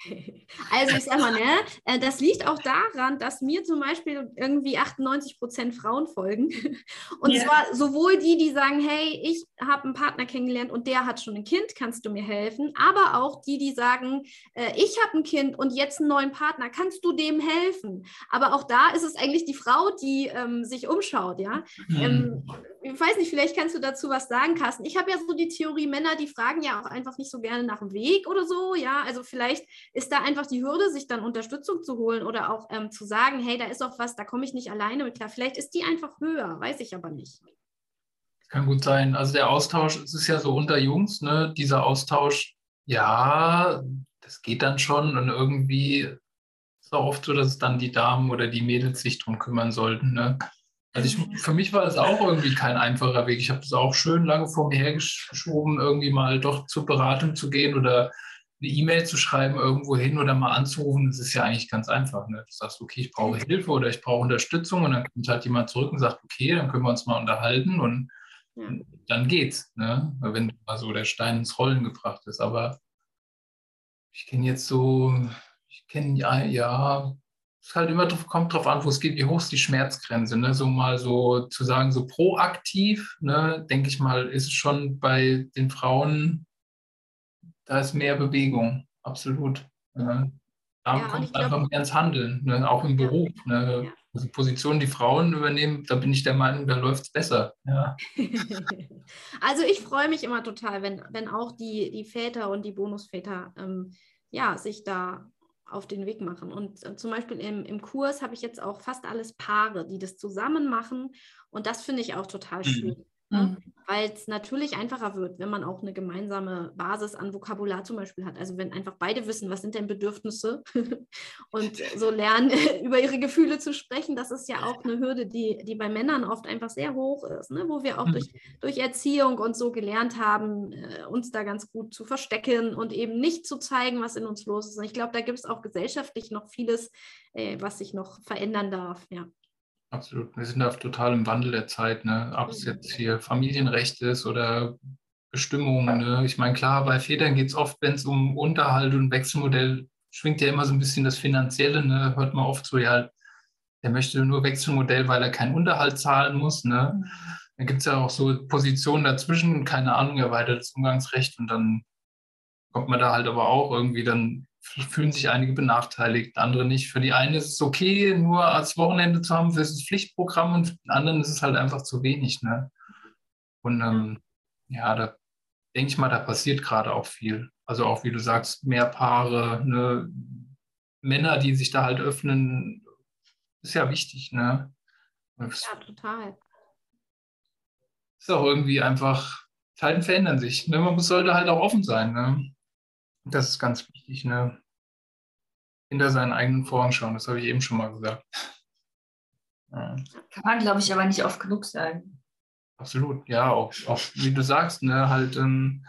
Also ich sag mal, ne, äh, das liegt auch daran, dass mir zum Beispiel irgendwie 98 Prozent Frauen folgen. Und yeah. zwar sowohl die, die sagen, hey, ich habe einen Partner kennengelernt und der hat schon ein Kind, kannst du mir helfen? Aber auch die, die sagen, äh, ich habe ein Kind und jetzt einen neuen Partner, kannst du dem helfen? Aber auch da ist es eigentlich die Frau, die ähm, sich umschaut, ja. Mhm. Ähm, ich weiß nicht, vielleicht kannst du dazu was sagen, Carsten. Ich habe ja so die Theorie, Männer, die fragen ja auch einfach nicht so gerne nach dem Weg oder so, ja. Also vielleicht ist da einfach die Hürde, sich dann Unterstützung zu holen oder auch ähm, zu sagen, hey, da ist auch was, da komme ich nicht alleine mit klar. Vielleicht ist die einfach höher, weiß ich aber nicht. Kann gut sein. Also der Austausch, es ist ja so unter Jungs, ne? Dieser Austausch, ja, das geht dann schon und irgendwie ist es auch oft so, dass dann die Damen oder die Mädels sich drum kümmern sollten, ne? Also ich, für mich war das auch irgendwie kein einfacher Weg. Ich habe das auch schön lange vor mir hergeschoben, irgendwie mal doch zur Beratung zu gehen oder eine E-Mail zu schreiben irgendwo hin oder mal anzurufen. Das ist ja eigentlich ganz einfach. Ne? Du sagst, okay, ich brauche Hilfe oder ich brauche Unterstützung und dann kommt halt jemand zurück und sagt, okay, dann können wir uns mal unterhalten und ja. dann geht's. Ne? Wenn mal so der Stein ins Rollen gebracht ist. Aber ich kenne jetzt so, ich kenne ja, ja, es halt immer drauf, kommt drauf an, wo es geht, wie hoch ist die Schmerzgrenze. Ne? So mal so zu sagen, so proaktiv, ne, denke ich mal, ist es schon bei den Frauen, da ist mehr Bewegung, absolut. Ne? Da ja, kommt es einfach mehr ins Handeln, ne? auch im Beruf. Ne? Ja. Also Positionen, die Frauen übernehmen, da bin ich der Meinung, da läuft es besser. Ja. also ich freue mich immer total, wenn, wenn auch die, die Väter und die Bonusväter ähm, ja, sich da auf den Weg machen. Und äh, zum Beispiel im, im Kurs habe ich jetzt auch fast alles Paare, die das zusammen machen. Und das finde ich auch total mhm. schön. Mhm. Weil es natürlich einfacher wird, wenn man auch eine gemeinsame Basis an Vokabular zum Beispiel hat. Also wenn einfach beide wissen, was sind denn Bedürfnisse und so lernen, über ihre Gefühle zu sprechen, das ist ja auch eine Hürde, die, die bei Männern oft einfach sehr hoch ist, ne? wo wir auch mhm. durch, durch Erziehung und so gelernt haben, äh, uns da ganz gut zu verstecken und eben nicht zu zeigen, was in uns los ist. Und ich glaube, da gibt es auch gesellschaftlich noch vieles, äh, was sich noch verändern darf. Ja. Absolut. Wir sind da total im Wandel der Zeit, ne? ob es jetzt hier Familienrecht ist oder Bestimmungen. Ne? Ich meine, klar, bei Vätern geht es oft, wenn es um Unterhalt und Wechselmodell schwingt ja immer so ein bisschen das Finanzielle. Ne? Hört man oft so, ja, der möchte nur Wechselmodell, weil er keinen Unterhalt zahlen muss. Ne? Mhm. Dann gibt es ja auch so Positionen dazwischen, keine Ahnung, erweitertes Umgangsrecht und dann kommt man da halt aber auch irgendwie dann fühlen sich einige benachteiligt, andere nicht. Für die einen ist es okay, nur als Wochenende zu haben, für das Pflichtprogramm und für den anderen ist es halt einfach zu wenig. Ne? Und ähm, ja, da denke ich mal, da passiert gerade auch viel. Also auch, wie du sagst, mehr Paare, ne? Männer, die sich da halt öffnen, ist ja wichtig. Ne? Ja, total. Ist auch irgendwie einfach, Zeiten verändern sich. Ne? Man sollte halt auch offen sein. Ne? Das ist ganz wichtig, ne? Hinter seinen eigenen Vorhang schauen, das habe ich eben schon mal gesagt. Ja. Kann man, glaube ich, aber nicht oft genug sagen. Absolut, ja, auch, auch wie du sagst, ne, halt ähm,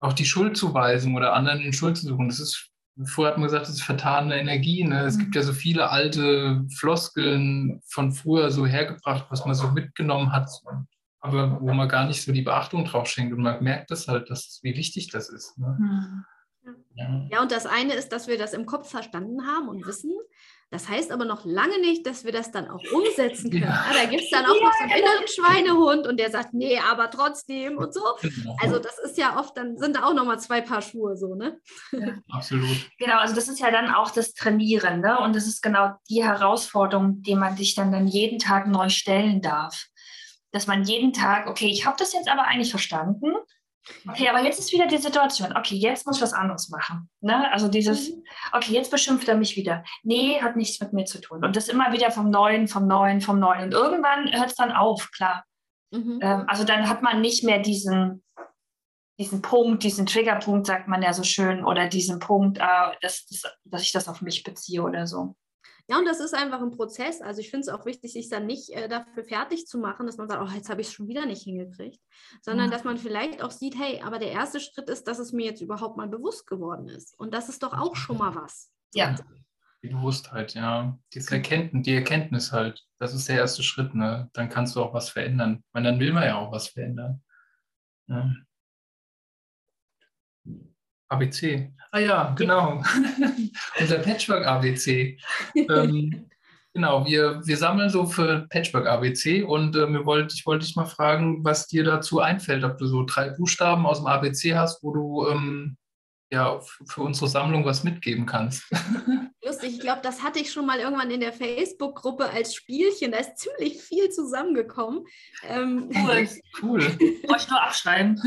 auch die Schuldzuweisung oder anderen in Schuld zu suchen. Das ist, vorher hat man gesagt, das ist vertane Energie. Ne? Es mhm. gibt ja so viele alte Floskeln von früher so hergebracht, was man so mitgenommen hat, aber wo man gar nicht so die Beachtung drauf schenkt. Und man merkt das halt, dass, wie wichtig das ist. Ne? Mhm. Ja. und das eine ist, dass wir das im Kopf verstanden haben und wissen. Das heißt aber noch lange nicht, dass wir das dann auch umsetzen können. Ja. Ja, da gibt es dann auch ja, noch so einen genau. inneren Schweinehund und der sagt, nee, aber trotzdem und so. Genau. Also das ist ja oft, dann sind da auch nochmal zwei Paar Schuhe so, ne? Absolut. Genau, also das ist ja dann auch das Trainieren, ne? Und das ist genau die Herausforderung, die man sich dann, dann jeden Tag neu stellen darf. Dass man jeden Tag, okay, ich habe das jetzt aber eigentlich verstanden Okay, aber jetzt ist wieder die Situation. Okay, jetzt muss ich was anderes machen. Ne? Also dieses, mhm. okay, jetzt beschimpft er mich wieder. Nee, hat nichts mit mir zu tun. Und das immer wieder vom Neuen, vom Neuen, vom Neuen. Und irgendwann hört es dann auf, klar. Mhm. Ähm, also dann hat man nicht mehr diesen, diesen Punkt, diesen Triggerpunkt, sagt man ja so schön, oder diesen Punkt, äh, dass, dass, dass ich das auf mich beziehe oder so. Ja, und das ist einfach ein Prozess. Also ich finde es auch wichtig, sich dann nicht äh, dafür fertig zu machen, dass man sagt, oh, jetzt habe ich es schon wieder nicht hingekriegt, sondern mhm. dass man vielleicht auch sieht, hey, aber der erste Schritt ist, dass es mir jetzt überhaupt mal bewusst geworden ist. Und das ist doch auch schon mal was. Ja. Die Bewusstheit, ja. Das Erkenntnis, die Erkenntnis halt, das ist der erste Schritt, ne? Dann kannst du auch was verändern. Weil dann will man ja auch was verändern. Ja. ABC. Ah ja, genau. Unser Patchwork ABC. ähm, genau, wir, wir sammeln so für Patchwork ABC und äh, wir wollt, ich wollte dich mal fragen, was dir dazu einfällt, ob du so drei Buchstaben aus dem ABC hast, wo du ähm, ja, für unsere Sammlung was mitgeben kannst. Ich glaube, das hatte ich schon mal irgendwann in der Facebook-Gruppe als Spielchen. Da ist ziemlich viel zusammengekommen. Ähm, cool, cool. Wollte nur abschreiben.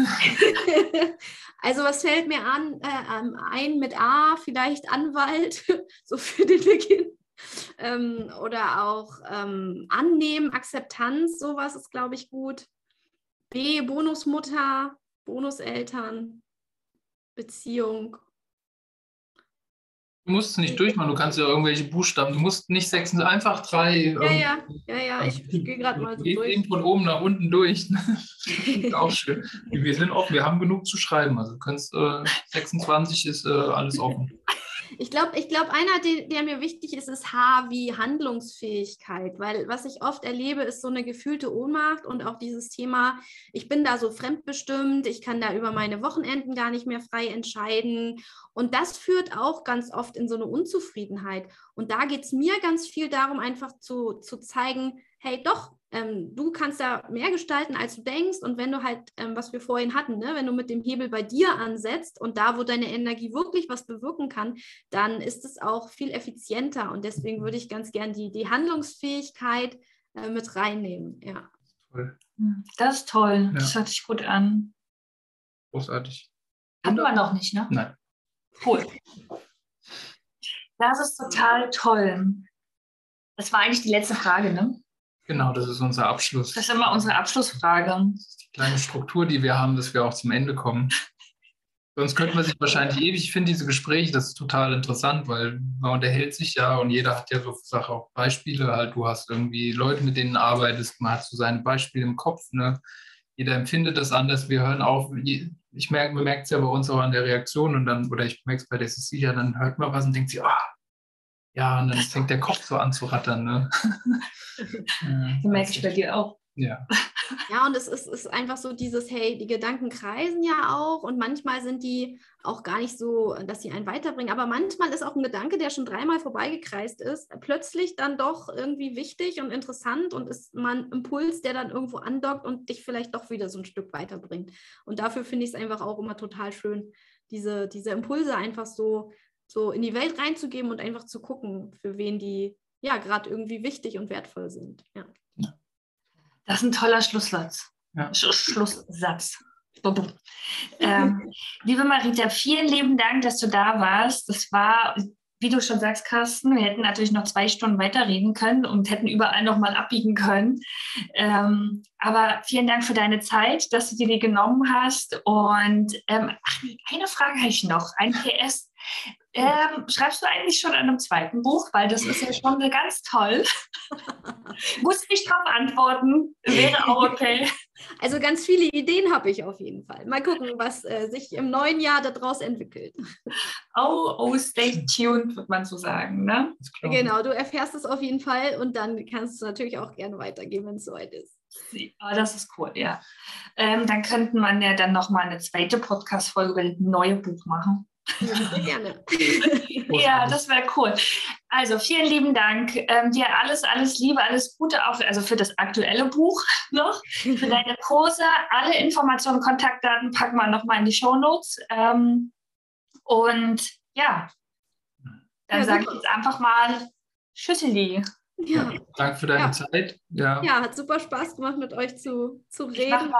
also, was fällt mir an? Äh, ein mit A, vielleicht Anwalt, so für den Beginn. Ähm, oder auch ähm, Annehmen, Akzeptanz, sowas ist, glaube ich, gut. B, Bonusmutter, Bonuseltern. Beziehung. Du musst es nicht durchmachen, du kannst ja irgendwelche Buchstaben, du musst nicht sechs, einfach drei. Ja, ja, ja, ja, ich, ich gehe gerade mal so durch. Eben von oben nach unten durch. auch schön. Wir sind offen, wir haben genug zu schreiben. Also du kannst, äh, 26 ist äh, alles offen. Ich glaube, ich glaub, einer, der, der, mir wichtig ist, ist H wie Handlungsfähigkeit, weil was ich oft erlebe, ist so eine gefühlte Ohnmacht und auch dieses Thema, ich bin da so fremdbestimmt, ich kann da über meine Wochenenden gar nicht mehr frei entscheiden. Und das führt auch ganz oft in so eine Unzufriedenheit. Und da geht es mir ganz viel darum, einfach zu, zu zeigen, hey, doch, ähm, du kannst da mehr gestalten, als du denkst. Und wenn du halt, ähm, was wir vorhin hatten, ne, wenn du mit dem Hebel bei dir ansetzt und da, wo deine Energie wirklich was bewirken kann, dann ist es auch viel effizienter. Und deswegen würde ich ganz gern die, die Handlungsfähigkeit äh, mit reinnehmen. Ja. Das ist toll. Ja. Das hört sich gut an. Großartig. Hatten wir noch nicht, ne? Nein. Cool. Das ist total toll. Das war eigentlich die letzte Frage, ne? Genau, das ist unser Abschluss. Das ist immer unsere Abschlussfrage. Die kleine Struktur, die wir haben, dass wir auch zum Ende kommen. Sonst könnte man sich wahrscheinlich ewig, ich finde diese Gespräche, das ist total interessant, weil man unterhält sich ja und jeder hat ja so Sache auch Beispiele. Halt, du hast irgendwie Leute, mit denen du arbeitest, man hat so seine Beispiele im Kopf, ne? Jeder empfindet das anders. Wir hören auf, ich merke, man merkt es ja bei uns auch an der Reaktion und dann, oder ich merke es bei der Cecilia, dann hört man was und denkt sich, ah, ja, und dann fängt der Kopf so an zu rattern. Ne? ja, merke ich bei dir auch. Ja. Ja, und es ist, ist einfach so dieses, hey, die Gedanken kreisen ja auch und manchmal sind die auch gar nicht so, dass sie einen weiterbringen. Aber manchmal ist auch ein Gedanke, der schon dreimal vorbeigekreist ist, plötzlich dann doch irgendwie wichtig und interessant und ist mal ein Impuls, der dann irgendwo andockt und dich vielleicht doch wieder so ein Stück weiterbringt. Und dafür finde ich es einfach auch immer total schön, diese, diese Impulse einfach so, so in die Welt reinzugeben und einfach zu gucken, für wen die ja gerade irgendwie wichtig und wertvoll sind. Ja. Das ist ein toller Schlusssatz. Ja. Sch Schlusssatz. Ähm, liebe Marita, vielen lieben Dank, dass du da warst. Das war, wie du schon sagst, Carsten, wir hätten natürlich noch zwei Stunden weiterreden können und hätten überall noch mal abbiegen können. Ähm, aber vielen Dank für deine Zeit, dass du dir die genommen hast. Und ähm, ach, eine Frage habe ich noch, ein PS. Ähm, schreibst du eigentlich schon an einem zweiten Buch? Weil das ist ja schon ganz toll. Muss nicht darauf antworten, wäre auch okay. Also ganz viele Ideen habe ich auf jeden Fall. Mal gucken, was äh, sich im neuen Jahr daraus entwickelt. Oh, oh, stay tuned, würde man so sagen. Ne? Genau, du erfährst es auf jeden Fall und dann kannst du natürlich auch gerne weitergehen, wenn es soweit ist. Oh, das ist cool, ja. Ähm, dann könnten man ja dann nochmal eine zweite Podcast-Folge über das neue Buch machen. Ja, gerne. ja, das wäre cool. Also vielen lieben Dank. Ähm, dir alles, alles Liebe, alles Gute auch also für das aktuelle Buch noch, für deine Kurse. Alle Informationen, Kontaktdaten packen wir nochmal in die Show Notes. Ähm, und ja, dann ja, sage ich jetzt einfach mal Tschüsseli. Ja. ja. Danke für deine ja. Zeit. Ja. ja, hat super Spaß gemacht, mit euch zu, zu reden.